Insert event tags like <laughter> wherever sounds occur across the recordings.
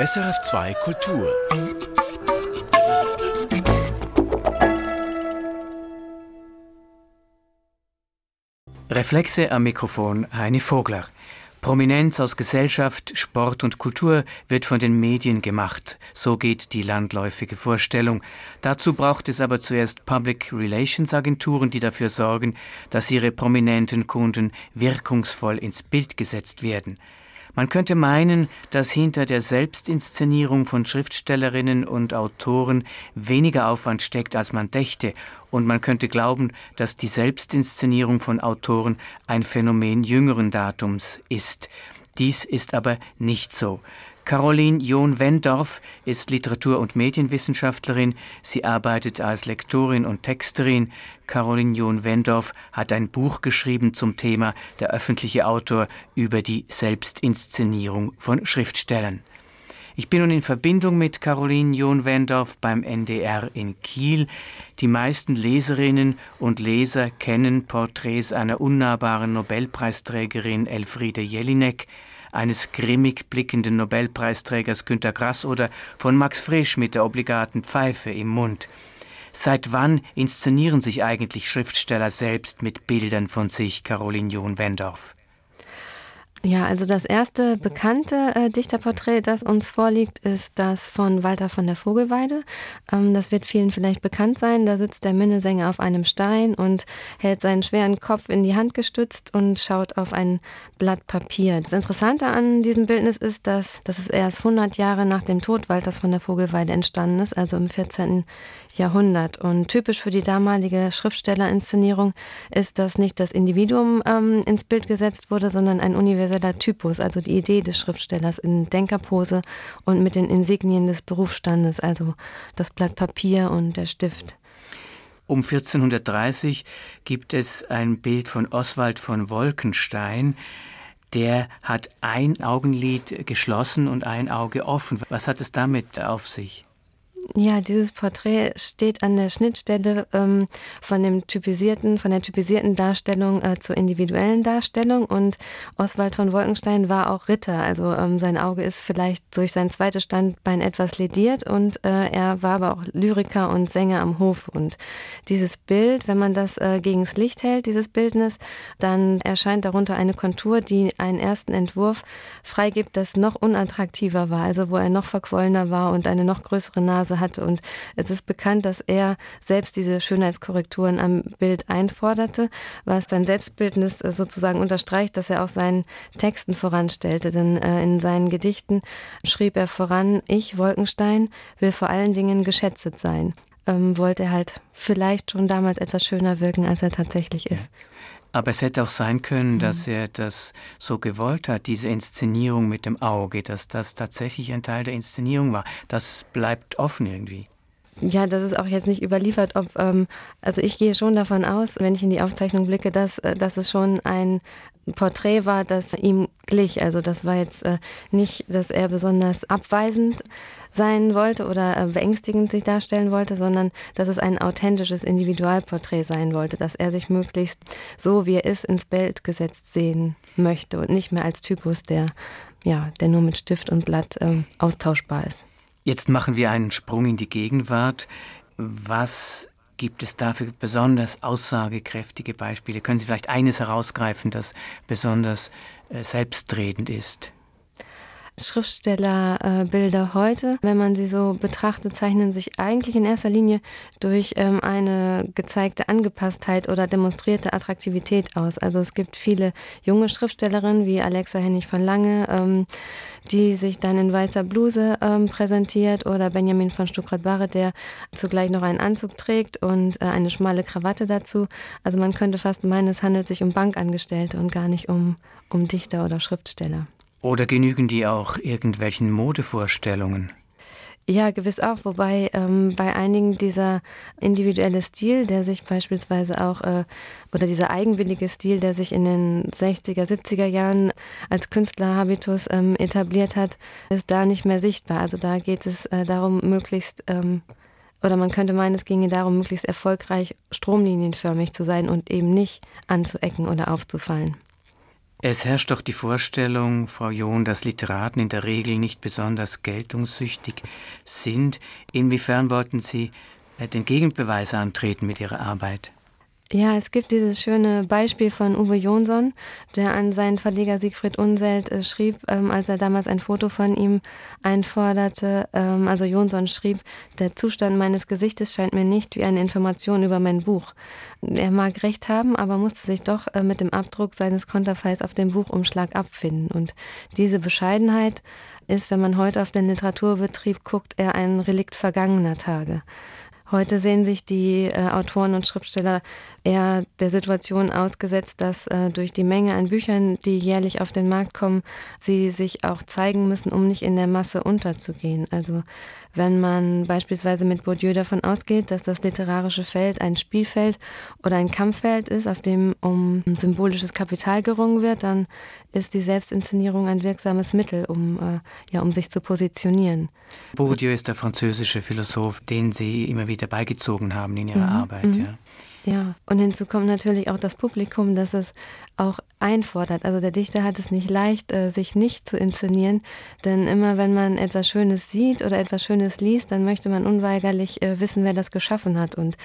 SRF2 Kultur. Reflexe am Mikrofon Heini Vogler. Prominenz aus Gesellschaft, Sport und Kultur wird von den Medien gemacht. So geht die landläufige Vorstellung. Dazu braucht es aber zuerst Public Relations Agenturen, die dafür sorgen, dass ihre prominenten Kunden wirkungsvoll ins Bild gesetzt werden. Man könnte meinen, dass hinter der Selbstinszenierung von Schriftstellerinnen und Autoren weniger Aufwand steckt, als man dächte, und man könnte glauben, dass die Selbstinszenierung von Autoren ein Phänomen jüngeren Datums ist. Dies ist aber nicht so. Caroline John-Wendorf ist Literatur- und Medienwissenschaftlerin. Sie arbeitet als Lektorin und Texterin. Caroline John-Wendorf hat ein Buch geschrieben zum Thema Der öffentliche Autor über die Selbstinszenierung von Schriftstellern. Ich bin nun in Verbindung mit Caroline John-Wendorf beim NDR in Kiel. Die meisten Leserinnen und Leser kennen Porträts einer unnahbaren Nobelpreisträgerin Elfriede Jelinek eines grimmig blickenden Nobelpreisträgers Günter Grass oder von Max Frisch mit der obligaten Pfeife im Mund. Seit wann inszenieren sich eigentlich Schriftsteller selbst mit Bildern von sich, Caroline John-Wendorf? Ja, also das erste bekannte äh, Dichterporträt, das uns vorliegt, ist das von Walter von der Vogelweide. Ähm, das wird vielen vielleicht bekannt sein. Da sitzt der Minnesänger auf einem Stein und hält seinen schweren Kopf in die Hand gestützt und schaut auf ein Blatt Papier. Das Interessante an diesem Bildnis ist, dass, dass es erst 100 Jahre nach dem Tod Walters von der Vogelweide entstanden ist, also im 14. Jahrhundert. Und typisch für die damalige Schriftstellerinszenierung ist, dass nicht das Individuum ähm, ins Bild gesetzt wurde, sondern ein universeller Typus, also die Idee des Schriftstellers in Denkerpose und mit den Insignien des Berufsstandes, also das Blatt Papier und der Stift. Um 1430 gibt es ein Bild von Oswald von Wolkenstein. Der hat ein Augenlid geschlossen und ein Auge offen. Was hat es damit auf sich? Ja, dieses Porträt steht an der Schnittstelle ähm, von dem typisierten, von der typisierten Darstellung äh, zur individuellen Darstellung. Und Oswald von Wolkenstein war auch Ritter. Also ähm, sein Auge ist vielleicht durch sein zweites Standbein etwas lediert und äh, er war aber auch Lyriker und Sänger am Hof. Und dieses Bild, wenn man das äh, gegens Licht hält, dieses Bildnis, dann erscheint darunter eine Kontur, die einen ersten Entwurf freigibt, das noch unattraktiver war, also wo er noch verquollener war und eine noch größere Nase Hatte. Und es ist bekannt, dass er selbst diese Schönheitskorrekturen am Bild einforderte, was sein Selbstbildnis äh, sozusagen unterstreicht, dass er auch seinen Texten voranstellte. Denn äh, in seinen Gedichten schrieb er voran, ich, Wolkenstein, will vor allen Dingen geschätzt sein. Ähm, wollte er halt vielleicht schon damals etwas schöner wirken, als er tatsächlich ist. Aber es hätte auch sein können, dass mhm. er das so gewollt hat, diese Inszenierung mit dem Auge, dass das tatsächlich ein Teil der Inszenierung war. Das bleibt offen irgendwie. Ja, das ist auch jetzt nicht überliefert, ob, ähm, also ich gehe schon davon aus, wenn ich in die Aufzeichnung blicke, dass, äh, dass es schon ein Porträt war, das ihm glich. Also das war jetzt äh, nicht, dass er besonders abweisend sein wollte oder äh, beängstigend sich darstellen wollte, sondern dass es ein authentisches Individualporträt sein wollte, dass er sich möglichst so, wie er ist, ins Bild gesetzt sehen möchte und nicht mehr als Typus, der, ja, der nur mit Stift und Blatt ähm, austauschbar ist. Jetzt machen wir einen Sprung in die Gegenwart. Was gibt es dafür besonders aussagekräftige Beispiele? Können Sie vielleicht eines herausgreifen, das besonders äh, selbstredend ist? Schriftstellerbilder heute, wenn man sie so betrachtet, zeichnen sich eigentlich in erster Linie durch ähm, eine gezeigte Angepasstheit oder demonstrierte Attraktivität aus. Also es gibt viele junge Schriftstellerinnen wie Alexa Hennig von Lange, ähm, die sich dann in weißer Bluse ähm, präsentiert oder Benjamin von Stuckrad-Barre, der zugleich noch einen Anzug trägt und äh, eine schmale Krawatte dazu. Also man könnte fast meinen, es handelt sich um Bankangestellte und gar nicht um, um Dichter oder Schriftsteller. Oder genügen die auch irgendwelchen Modevorstellungen? Ja, gewiss auch, wobei ähm, bei einigen dieser individuelle Stil, der sich beispielsweise auch, äh, oder dieser eigenwillige Stil, der sich in den 60er, 70er Jahren als Künstlerhabitus ähm, etabliert hat, ist da nicht mehr sichtbar. Also da geht es äh, darum, möglichst, ähm, oder man könnte meinen, es ginge darum, möglichst erfolgreich stromlinienförmig zu sein und eben nicht anzuecken oder aufzufallen. Es herrscht doch die Vorstellung, Frau John, dass Literaten in der Regel nicht besonders geltungssüchtig sind. Inwiefern wollten Sie äh, den Gegenbeweis antreten mit Ihrer Arbeit? Ja, es gibt dieses schöne Beispiel von Uwe Jonsson, der an seinen Verleger Siegfried Unselt äh, schrieb, ähm, als er damals ein Foto von ihm einforderte. Ähm, also Jonsson schrieb, der Zustand meines Gesichtes scheint mir nicht wie eine Information über mein Buch. Er mag recht haben, aber musste sich doch äh, mit dem Abdruck seines Konterfeis auf dem Buchumschlag abfinden. Und diese Bescheidenheit ist, wenn man heute auf den Literaturbetrieb guckt, eher ein Relikt vergangener Tage. Heute sehen sich die äh, Autoren und Schriftsteller eher der Situation ausgesetzt, dass äh, durch die Menge an Büchern, die jährlich auf den Markt kommen, sie sich auch zeigen müssen, um nicht in der Masse unterzugehen. Also wenn man beispielsweise mit Bourdieu davon ausgeht, dass das literarische Feld ein Spielfeld oder ein Kampffeld ist, auf dem um symbolisches Kapital gerungen wird, dann ist die Selbstinszenierung ein wirksames Mittel, um, äh, ja, um sich zu positionieren. Bourdieu ist der französische Philosoph, den Sie immer wieder beigezogen haben in Ihrer mhm. Arbeit. Mhm. Ja. Ja, und hinzu kommt natürlich auch das Publikum, das es auch einfordert. Also der Dichter hat es nicht leicht, äh, sich nicht zu inszenieren, denn immer wenn man etwas Schönes sieht oder etwas Schönes liest, dann möchte man unweigerlich äh, wissen, wer das geschaffen hat. Und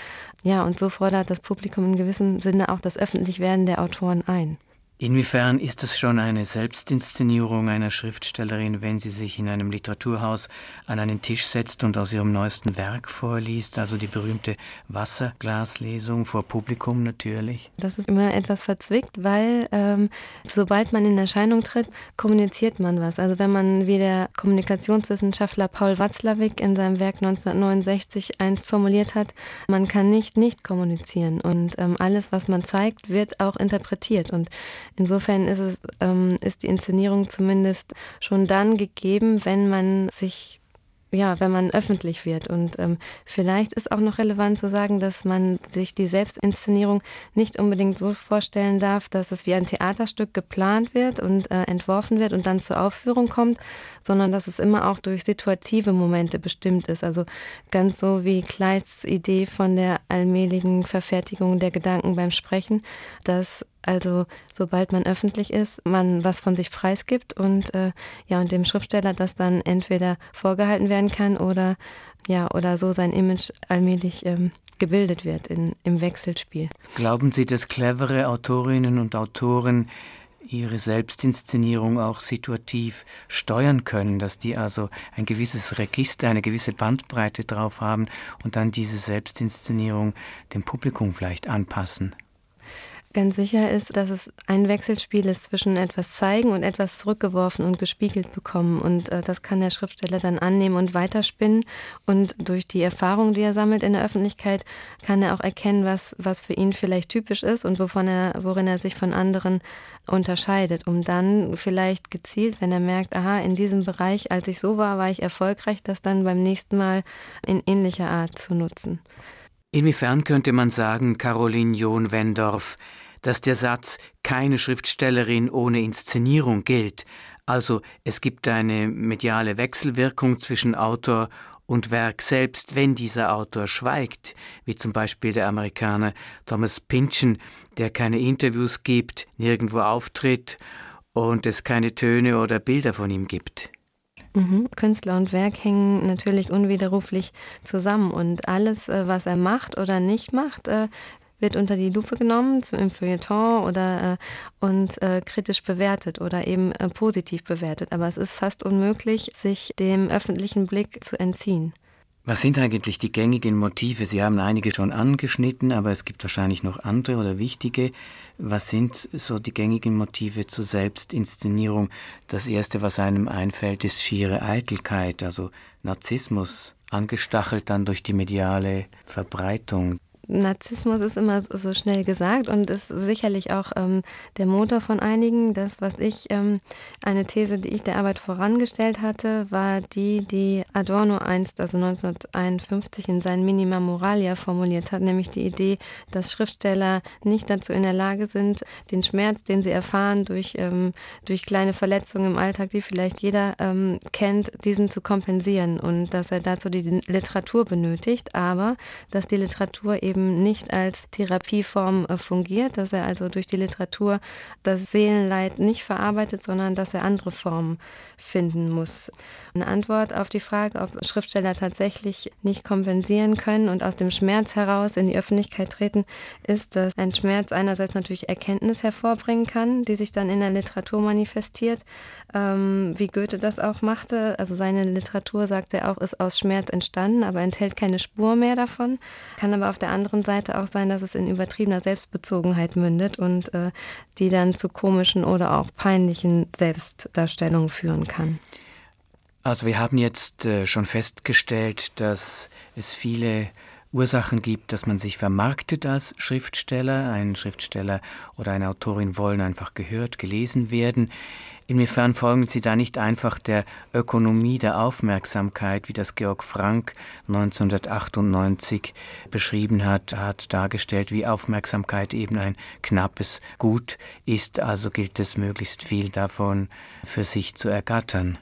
ja, und so fordert das Publikum in gewissem Sinne auch das Öffentlichwerden der Autoren ein. Inwiefern ist es schon eine Selbstinszenierung einer Schriftstellerin, wenn sie sich in einem Literaturhaus an einen Tisch setzt und aus ihrem neuesten Werk vorliest, also die berühmte Wasserglaslesung vor Publikum natürlich? Das ist immer etwas verzwickt, weil ähm, sobald man in Erscheinung tritt, kommuniziert man was. Also wenn man wie der Kommunikationswissenschaftler Paul Watzlawick in seinem Werk 1969 einst formuliert hat, man kann nicht nicht kommunizieren und ähm, alles, was man zeigt, wird auch interpretiert und Insofern ist es, ähm, ist die Inszenierung zumindest schon dann gegeben, wenn man sich ja, wenn man öffentlich wird. Und ähm, vielleicht ist auch noch relevant zu sagen, dass man sich die Selbstinszenierung nicht unbedingt so vorstellen darf, dass es wie ein Theaterstück geplant wird und äh, entworfen wird und dann zur Aufführung kommt, sondern dass es immer auch durch situative Momente bestimmt ist. Also ganz so wie Kleists Idee von der allmähligen Verfertigung der Gedanken beim Sprechen, dass also sobald man öffentlich ist, man was von sich preisgibt und äh, ja und dem Schriftsteller das dann entweder vorgehalten werden kann oder ja oder so sein Image allmählich ähm, gebildet wird in, im Wechselspiel. Glauben Sie, dass clevere Autorinnen und Autoren ihre Selbstinszenierung auch situativ steuern können, dass die also ein gewisses Register, eine gewisse Bandbreite drauf haben und dann diese Selbstinszenierung dem Publikum vielleicht anpassen? Ganz sicher ist, dass es ein Wechselspiel ist zwischen etwas zeigen und etwas zurückgeworfen und gespiegelt bekommen. Und äh, das kann der Schriftsteller dann annehmen und weiterspinnen. Und durch die Erfahrung, die er sammelt in der Öffentlichkeit, kann er auch erkennen, was, was für ihn vielleicht typisch ist und wovon er, worin er sich von anderen unterscheidet, um dann vielleicht gezielt, wenn er merkt, aha, in diesem Bereich, als ich so war, war ich erfolgreich, das dann beim nächsten Mal in ähnlicher Art zu nutzen. Inwiefern könnte man sagen, Caroline John Wendorf, dass der Satz keine Schriftstellerin ohne Inszenierung gilt. Also es gibt eine mediale Wechselwirkung zwischen Autor und Werk selbst, wenn dieser Autor schweigt, wie zum Beispiel der Amerikaner Thomas Pynchon, der keine Interviews gibt, nirgendwo auftritt und es keine Töne oder Bilder von ihm gibt. Mhm. Künstler und Werk hängen natürlich unwiderruflich zusammen und alles, äh, was er macht oder nicht macht, äh, wird unter die Lupe genommen im Feuilleton oder äh, und kritisch bewertet oder eben positiv bewertet. Aber es ist fast unmöglich, sich dem öffentlichen Blick zu entziehen. Was sind eigentlich die gängigen Motive? Sie haben einige schon angeschnitten, aber es gibt wahrscheinlich noch andere oder wichtige. Was sind so die gängigen Motive zur Selbstinszenierung? Das erste, was einem einfällt, ist schiere Eitelkeit, also Narzissmus, angestachelt dann durch die mediale Verbreitung. Narzissmus ist immer so schnell gesagt und ist sicherlich auch ähm, der Motor von einigen. Das, was ich, ähm, eine These, die ich der Arbeit vorangestellt hatte, war die, die Adorno einst, also 1951, in seinen Minima Moralia formuliert hat, nämlich die Idee, dass Schriftsteller nicht dazu in der Lage sind, den Schmerz, den sie erfahren durch, ähm, durch kleine Verletzungen im Alltag, die vielleicht jeder ähm, kennt, diesen zu kompensieren und dass er dazu die Literatur benötigt, aber dass die Literatur eben eben nicht als Therapieform äh, fungiert, dass er also durch die Literatur das Seelenleid nicht verarbeitet, sondern dass er andere Formen finden muss. Eine Antwort auf die Frage, ob Schriftsteller tatsächlich nicht kompensieren können und aus dem Schmerz heraus in die Öffentlichkeit treten, ist, dass ein Schmerz einerseits natürlich Erkenntnis hervorbringen kann, die sich dann in der Literatur manifestiert, ähm, wie Goethe das auch machte. Also seine Literatur, sagt er auch, ist aus Schmerz entstanden, aber enthält keine Spur mehr davon. Kann aber auf der anderen Seite auch sein, dass es in übertriebener Selbstbezogenheit mündet und äh, die dann zu komischen oder auch peinlichen Selbstdarstellungen führen kann. Also wir haben jetzt äh, schon festgestellt, dass es viele Ursachen gibt, dass man sich vermarktet als Schriftsteller. Ein Schriftsteller oder eine Autorin wollen einfach gehört, gelesen werden. Inwiefern folgen Sie da nicht einfach der Ökonomie der Aufmerksamkeit, wie das Georg Frank 1998 beschrieben hat, hat dargestellt, wie Aufmerksamkeit eben ein knappes Gut ist, also gilt es möglichst viel davon für sich zu ergattern.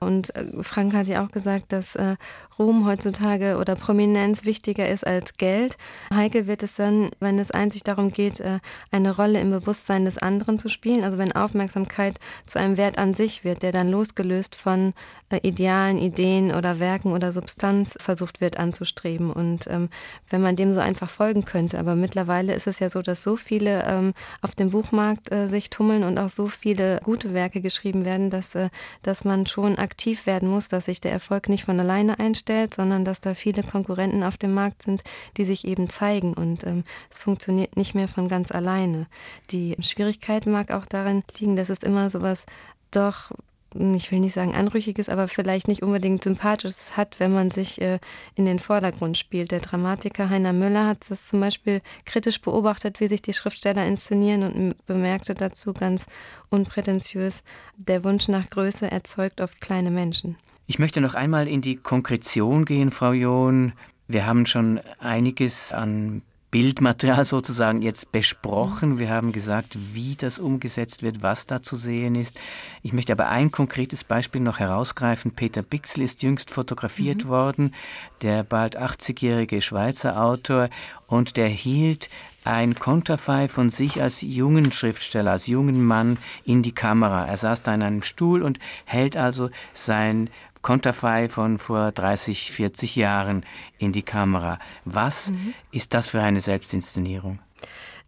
Und äh, Frank hat ja auch gesagt, dass äh, Ruhm heutzutage oder Prominenz wichtiger ist als Geld. Heikel wird es dann, wenn es einzig darum geht, äh, eine Rolle im Bewusstsein des anderen zu spielen. Also wenn Aufmerksamkeit zu einem Wert an sich wird, der dann losgelöst von äh, Idealen, Ideen oder Werken oder Substanz versucht wird anzustreben. Und ähm, wenn man dem so einfach folgen könnte. Aber mittlerweile ist es ja so, dass so viele ähm, auf dem Buchmarkt äh, sich tummeln und auch so viele gute Werke geschrieben werden, dass, äh, dass man schon aktiv werden muss, dass sich der Erfolg nicht von alleine einstellt, sondern dass da viele Konkurrenten auf dem Markt sind, die sich eben zeigen. Und ähm, es funktioniert nicht mehr von ganz alleine. Die Schwierigkeit mag auch darin liegen, dass es immer sowas doch ich will nicht sagen anrüchiges, aber vielleicht nicht unbedingt sympathisches hat, wenn man sich äh, in den Vordergrund spielt. Der Dramatiker Heiner Müller hat das zum Beispiel kritisch beobachtet, wie sich die Schriftsteller inszenieren und bemerkte dazu ganz unprätentiös, der Wunsch nach Größe erzeugt oft kleine Menschen. Ich möchte noch einmal in die Konkretion gehen, Frau John. Wir haben schon einiges an Bildmaterial sozusagen jetzt besprochen. Wir haben gesagt, wie das umgesetzt wird, was da zu sehen ist. Ich möchte aber ein konkretes Beispiel noch herausgreifen. Peter Bixel ist jüngst fotografiert mhm. worden, der bald 80-jährige Schweizer Autor, und der hielt ein Konterfei von sich als jungen Schriftsteller, als jungen Mann in die Kamera. Er saß da in einem Stuhl und hält also sein Konterfei von vor 30, 40 Jahren in die Kamera. Was mhm. ist das für eine Selbstinszenierung?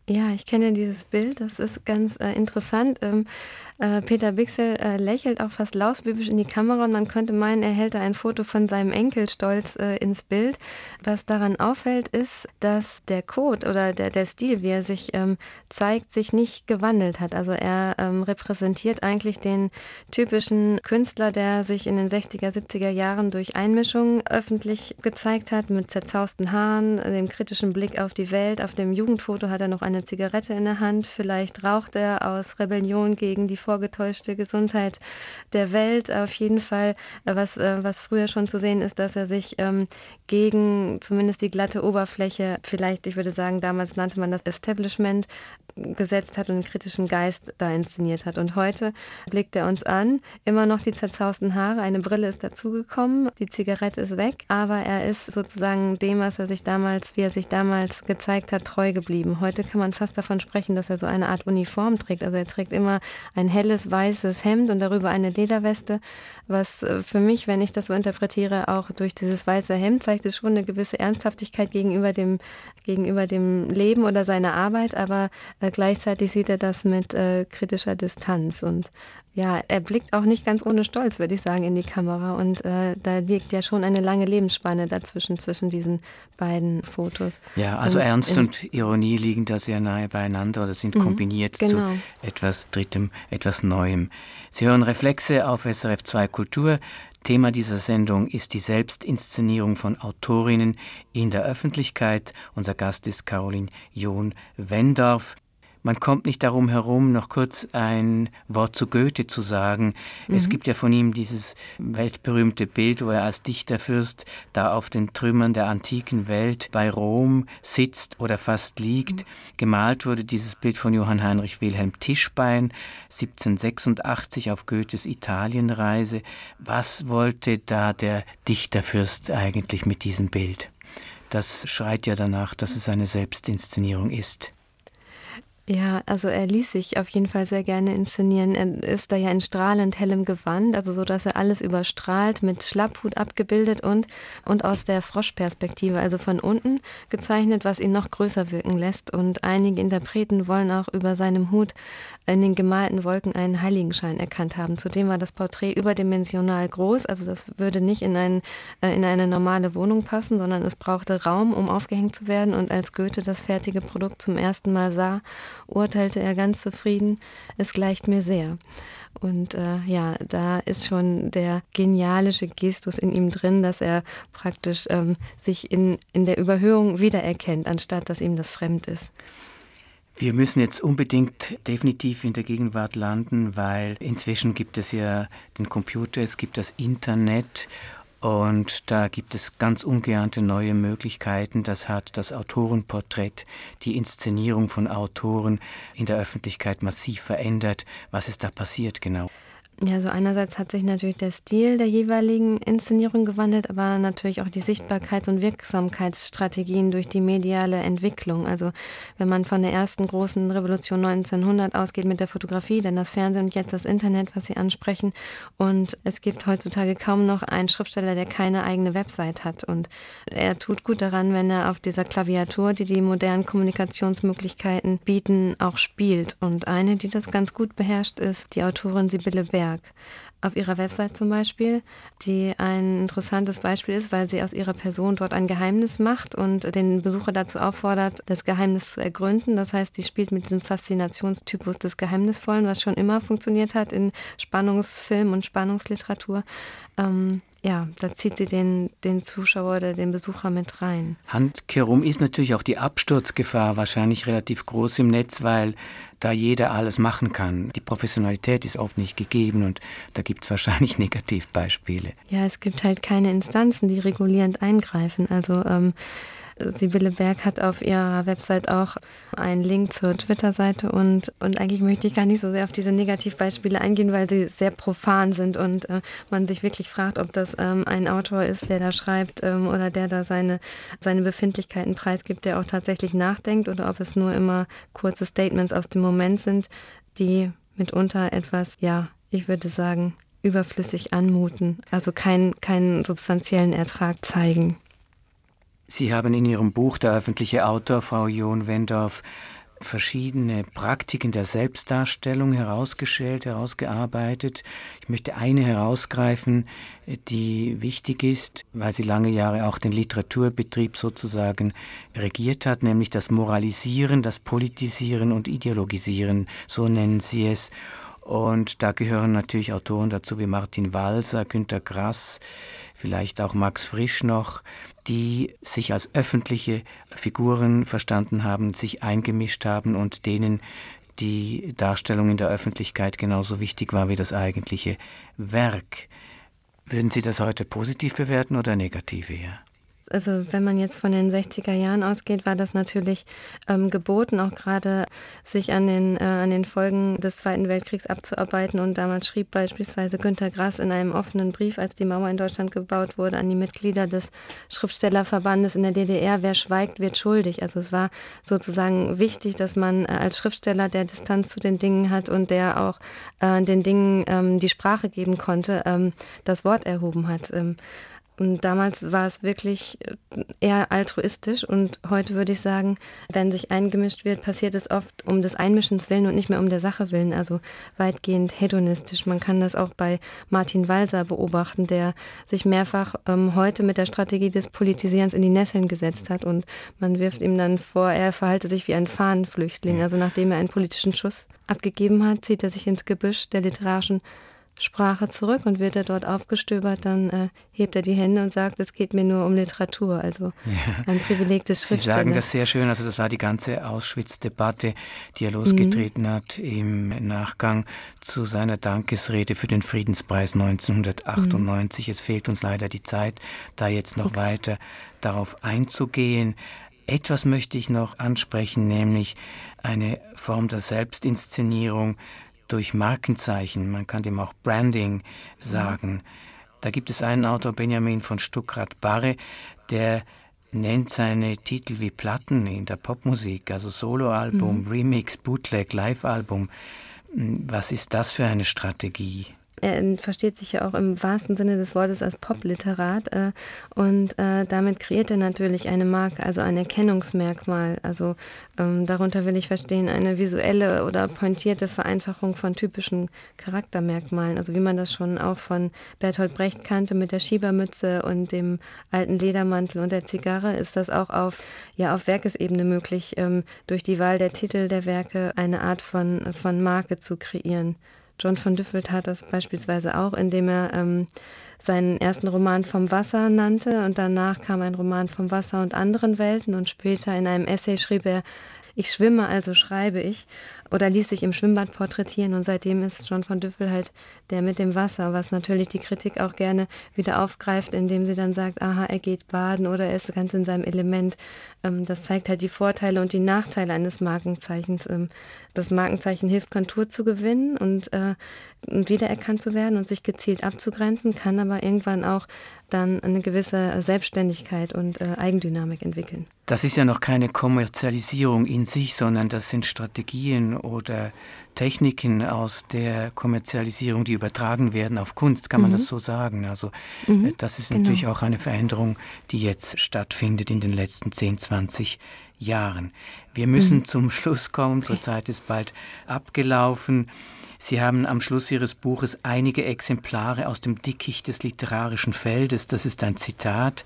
Ja, ich kenne dieses Bild, das ist ganz äh, interessant. Ähm, äh, Peter Bixel äh, lächelt auch fast lausbübisch in die Kamera und man könnte meinen, er hält da ein Foto von seinem Enkel stolz äh, ins Bild. Was daran auffällt, ist, dass der Code oder der, der Stil, wie er sich ähm, zeigt, sich nicht gewandelt hat. Also er ähm, repräsentiert eigentlich den typischen Künstler, der sich in den 60er, 70er Jahren durch Einmischung öffentlich gezeigt hat, mit zerzausten Haaren, dem kritischen Blick auf die Welt. Auf dem Jugendfoto hat er noch eine Zigarette in der Hand. Vielleicht raucht er aus Rebellion gegen die vorgetäuschte Gesundheit der Welt. Auf jeden Fall, was, äh, was früher schon zu sehen ist, dass er sich ähm, gegen zumindest die glatte Oberfläche, vielleicht, ich würde sagen, damals nannte man das Establishment, gesetzt hat und einen kritischen Geist da inszeniert hat. Und heute blickt er uns an, immer noch die zerzausten Haare, eine Brille ist dazugekommen, die Zigarette ist weg, aber er ist sozusagen dem, was er sich damals, wie er sich damals gezeigt hat, treu geblieben. Heute kann man fast davon sprechen, dass er so eine Art Uniform trägt. Also er trägt immer ein helles weißes Hemd und darüber eine Lederweste, was äh, für mich, wenn ich das so interpretiere, auch durch dieses weiße Hemd zeigt es schon eine gewisse Ernsthaftigkeit gegenüber dem, gegenüber dem Leben oder seiner Arbeit, aber äh, gleichzeitig sieht er das mit äh, kritischer Distanz und ja, er blickt auch nicht ganz ohne Stolz, würde ich sagen, in die Kamera. Und äh, da liegt ja schon eine lange Lebensspanne dazwischen, zwischen diesen beiden Fotos. Ja, also und Ernst und Ironie liegen da sehr nahe beieinander oder sind mhm, kombiniert genau. zu etwas Drittem, etwas Neuem. Sie hören Reflexe auf SRF 2 Kultur. Thema dieser Sendung ist die Selbstinszenierung von Autorinnen in der Öffentlichkeit. Unser Gast ist Caroline John Wendorf. Man kommt nicht darum herum, noch kurz ein Wort zu Goethe zu sagen. Mhm. Es gibt ja von ihm dieses weltberühmte Bild, wo er als Dichterfürst da auf den Trümmern der antiken Welt bei Rom sitzt oder fast liegt. Mhm. Gemalt wurde dieses Bild von Johann Heinrich Wilhelm Tischbein 1786 auf Goethes Italienreise. Was wollte da der Dichterfürst eigentlich mit diesem Bild? das schreit ja danach, dass es eine Selbstinszenierung ist. Ja, also er ließ sich auf jeden Fall sehr gerne inszenieren. Er ist da ja in strahlend hellem Gewand, also so, dass er alles überstrahlt, mit Schlapphut abgebildet und, und aus der Froschperspektive, also von unten gezeichnet, was ihn noch größer wirken lässt. Und einige Interpreten wollen auch über seinem Hut in den gemalten Wolken einen Heiligenschein erkannt haben. Zudem war das Porträt überdimensional groß, also das würde nicht in, ein, äh, in eine normale Wohnung passen, sondern es brauchte Raum, um aufgehängt zu werden. Und als Goethe das fertige Produkt zum ersten Mal sah, urteilte er ganz zufrieden, es gleicht mir sehr. Und äh, ja, da ist schon der genialische Gestus in ihm drin, dass er praktisch ähm, sich in, in der Überhöhung wiedererkennt, anstatt dass ihm das fremd ist. Wir müssen jetzt unbedingt definitiv in der Gegenwart landen, weil inzwischen gibt es ja den Computer, es gibt das Internet und da gibt es ganz ungeahnte neue Möglichkeiten. Das hat das Autorenporträt, die Inszenierung von Autoren in der Öffentlichkeit massiv verändert. Was ist da passiert genau? Ja, also einerseits hat sich natürlich der Stil der jeweiligen Inszenierung gewandelt, aber natürlich auch die Sichtbarkeits- und Wirksamkeitsstrategien durch die mediale Entwicklung. Also wenn man von der ersten großen Revolution 1900 ausgeht mit der Fotografie, dann das Fernsehen und jetzt das Internet, was Sie ansprechen. Und es gibt heutzutage kaum noch einen Schriftsteller, der keine eigene Website hat. Und er tut gut daran, wenn er auf dieser Klaviatur, die die modernen Kommunikationsmöglichkeiten bieten, auch spielt. Und eine, die das ganz gut beherrscht, ist die Autorin Sibylle Berg. Werk. Auf ihrer Website zum Beispiel, die ein interessantes Beispiel ist, weil sie aus ihrer Person dort ein Geheimnis macht und den Besucher dazu auffordert, das Geheimnis zu ergründen. Das heißt, sie spielt mit diesem Faszinationstypus des Geheimnisvollen, was schon immer funktioniert hat in Spannungsfilm und Spannungsliteratur. Ähm, ja, da zieht sie den, den Zuschauer oder den Besucher mit rein. Handkehrum ist natürlich auch die Absturzgefahr wahrscheinlich relativ groß im Netz, weil da jeder alles machen kann. Die Professionalität ist oft nicht gegeben und da gibt es wahrscheinlich <laughs> Negativbeispiele. Ja, es gibt halt keine Instanzen, die regulierend eingreifen. Also ähm, Sibylle Berg hat auf ihrer Website auch einen Link zur Twitter-Seite und, und eigentlich möchte ich gar nicht so sehr auf diese Negativbeispiele eingehen, weil sie sehr profan sind und äh, man sich wirklich fragt, ob das ähm, ein Autor ist, der da schreibt ähm, oder der da seine, seine Befindlichkeiten preisgibt, der auch tatsächlich nachdenkt oder ob es nur immer kurze Statements aus dem Moment sind, die mitunter etwas, ja, ich würde sagen, überflüssig anmuten, also keinen, keinen substanziellen Ertrag zeigen. Sie haben in Ihrem Buch Der öffentliche Autor, Frau John Wendorf, verschiedene Praktiken der Selbstdarstellung herausgestellt, herausgearbeitet. Ich möchte eine herausgreifen, die wichtig ist, weil sie lange Jahre auch den Literaturbetrieb sozusagen regiert hat, nämlich das Moralisieren, das Politisieren und Ideologisieren, so nennen sie es. Und da gehören natürlich Autoren dazu wie Martin Walser, Günter Grass, vielleicht auch Max Frisch noch, die sich als öffentliche Figuren verstanden haben, sich eingemischt haben und denen die Darstellung in der Öffentlichkeit genauso wichtig war wie das eigentliche Werk. Würden Sie das heute positiv bewerten oder negativ eher? Also wenn man jetzt von den 60er Jahren ausgeht, war das natürlich ähm, geboten, auch gerade sich an den, äh, an den Folgen des Zweiten Weltkriegs abzuarbeiten. Und damals schrieb beispielsweise Günter Grass in einem offenen Brief, als die Mauer in Deutschland gebaut wurde, an die Mitglieder des Schriftstellerverbandes in der DDR, wer schweigt, wird schuldig. Also es war sozusagen wichtig, dass man äh, als Schriftsteller, der Distanz zu den Dingen hat und der auch äh, den Dingen ähm, die Sprache geben konnte, ähm, das Wort erhoben hat. Und damals war es wirklich äh, eher altruistisch und heute würde ich sagen, wenn sich eingemischt wird, passiert es oft um des Einmischens willen und nicht mehr um der Sache willen, also weitgehend hedonistisch. Man kann das auch bei Martin Walser beobachten, der sich mehrfach ähm, heute mit der Strategie des Politisierens in die Nesseln gesetzt hat und man wirft ihm dann vor, er verhalte sich wie ein Fahnenflüchtling. Also nachdem er einen politischen Schuss abgegeben hat, zieht er sich ins Gebüsch der literarischen Sprache zurück und wird er dort aufgestöbert, dann äh, hebt er die Hände und sagt, es geht mir nur um Literatur, also ja. ein Privileg des Schriftstellers. Sie sagen das sehr schön, also das war die ganze Auschwitz-Debatte, die er losgetreten mhm. hat im Nachgang zu seiner Dankesrede für den Friedenspreis 1998. Mhm. Es fehlt uns leider die Zeit, da jetzt noch okay. weiter darauf einzugehen. Etwas möchte ich noch ansprechen, nämlich eine Form der Selbstinszenierung, durch Markenzeichen, man kann dem auch Branding sagen. Da gibt es einen Autor, Benjamin von Stuckrad-Barre, der nennt seine Titel wie Platten in der Popmusik, also Soloalbum, mhm. Remix, Bootleg, Live-Album. Hm, was ist das für eine Strategie? Er versteht sich ja auch im wahrsten Sinne des Wortes als Popliterat äh, und äh, damit kreiert er natürlich eine Marke, also ein Erkennungsmerkmal. Also ähm, darunter will ich verstehen eine visuelle oder pointierte Vereinfachung von typischen Charaktermerkmalen, also wie man das schon auch von Bertolt Brecht kannte mit der Schiebermütze und dem alten Ledermantel und der Zigarre, ist das auch auf, ja, auf Werkesebene möglich, ähm, durch die Wahl der Titel der Werke eine Art von, von Marke zu kreieren. John von Düffel tat das beispielsweise auch, indem er ähm, seinen ersten Roman vom Wasser nannte und danach kam ein Roman vom Wasser und anderen Welten und später in einem Essay schrieb er, ich schwimme, also schreibe ich oder ließ sich im Schwimmbad porträtieren und seitdem ist John von Düffel halt der mit dem Wasser, was natürlich die Kritik auch gerne wieder aufgreift, indem sie dann sagt, aha, er geht baden oder er ist ganz in seinem Element. Ähm, das zeigt halt die Vorteile und die Nachteile eines Markenzeichens. Ähm, das Markenzeichen hilft, Kontur zu gewinnen und, äh, und wiedererkannt zu werden und sich gezielt abzugrenzen, kann aber irgendwann auch dann eine gewisse Selbstständigkeit und äh, Eigendynamik entwickeln. Das ist ja noch keine Kommerzialisierung in sich, sondern das sind Strategien oder Techniken aus der Kommerzialisierung, die übertragen werden auf Kunst, kann man das mhm. so sagen. Also mhm, äh, das ist genau. natürlich auch eine Veränderung, die jetzt stattfindet in den letzten 10, 20 Jahren. Wir müssen mhm. zum Schluss kommen, unsere Zeit ist bald abgelaufen. Sie haben am Schluss Ihres Buches einige Exemplare aus dem Dickicht des literarischen Feldes, das ist ein Zitat,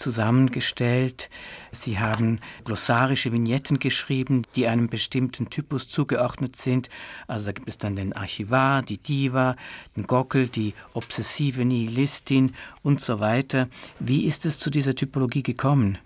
zusammengestellt. Sie haben glossarische Vignetten geschrieben, die einem bestimmten Typus zugeordnet sind. Also da gibt es dann den Archivar, die Diva, den Gockel, die obsessive Nihilistin und so weiter. Wie ist es zu dieser Typologie gekommen?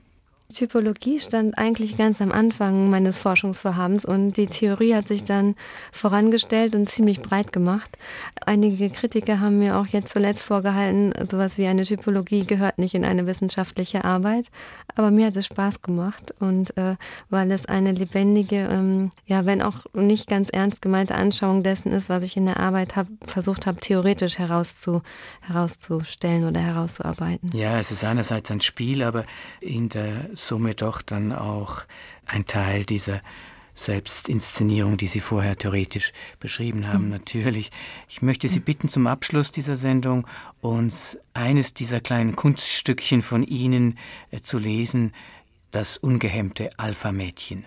Typologie stand eigentlich ganz am Anfang meines Forschungsvorhabens und die Theorie hat sich dann vorangestellt und ziemlich breit gemacht. Einige Kritiker haben mir auch jetzt zuletzt vorgehalten, sowas wie eine Typologie gehört nicht in eine wissenschaftliche Arbeit, aber mir hat es Spaß gemacht und äh, weil es eine lebendige, ähm, ja, wenn auch nicht ganz ernst gemeinte Anschauung dessen ist, was ich in der Arbeit hab, versucht habe, theoretisch herauszu, herauszustellen oder herauszuarbeiten. Ja, es ist einerseits ein Spiel, aber in der somit doch dann auch ein Teil dieser Selbstinszenierung, die Sie vorher theoretisch beschrieben haben, mhm. natürlich. Ich möchte Sie bitten, zum Abschluss dieser Sendung uns eines dieser kleinen Kunststückchen von Ihnen äh, zu lesen, das ungehemmte Alpha-Mädchen.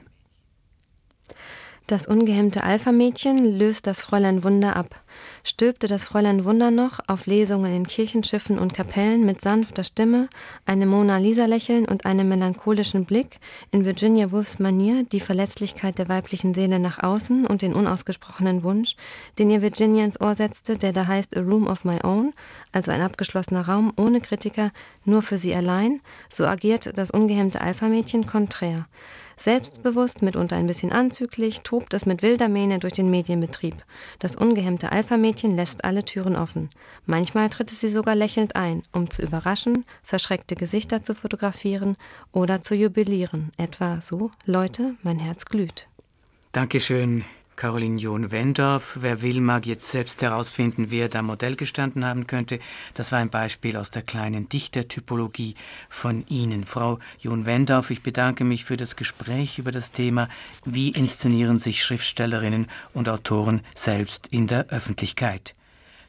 Das ungehemmte Alpha-Mädchen löst das Fräulein Wunder ab. Stülpte das Fräulein Wunder noch auf Lesungen in Kirchenschiffen und Kapellen mit sanfter Stimme, einem Mona-Lisa-Lächeln und einem melancholischen Blick, in Virginia Woolfs Manier die Verletzlichkeit der weiblichen Seele nach außen und den unausgesprochenen Wunsch, den ihr Virginia ins Ohr setzte, der da heißt A Room of My Own, also ein abgeschlossener Raum ohne Kritiker, nur für sie allein, so agiert das ungehemmte Alpha-Mädchen konträr. Selbstbewusst, mitunter ein bisschen anzüglich, tobt es mit wilder Mähne durch den Medienbetrieb. Das ungehemmte Alpha-Mädchen lässt alle Türen offen. Manchmal tritt es sie sogar lächelnd ein, um zu überraschen, verschreckte Gesichter zu fotografieren oder zu jubilieren. Etwa so, Leute, mein Herz glüht. Dankeschön, Caroline John Wendorf. Wer will, mag jetzt selbst herausfinden, wer da Modell gestanden haben könnte. Das war ein Beispiel aus der kleinen Dichtertypologie von Ihnen. Frau John Wendorf, ich bedanke mich für das Gespräch über das Thema, wie inszenieren sich Schriftstellerinnen und Autoren selbst in der Öffentlichkeit.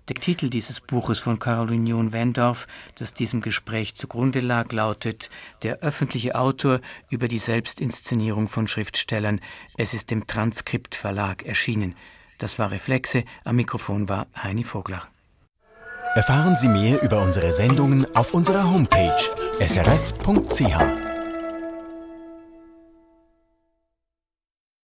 Der Titel dieses Buches von Caroline John Wendorf, das diesem Gespräch zugrunde lag, lautet Der öffentliche Autor über die Selbstinszenierung von Schriftstellern. Es ist im Transkript Verlag erschienen. Das war Reflexe, am Mikrofon war Heini Vogler. Erfahren Sie mehr über unsere Sendungen auf unserer Homepage srf.ch.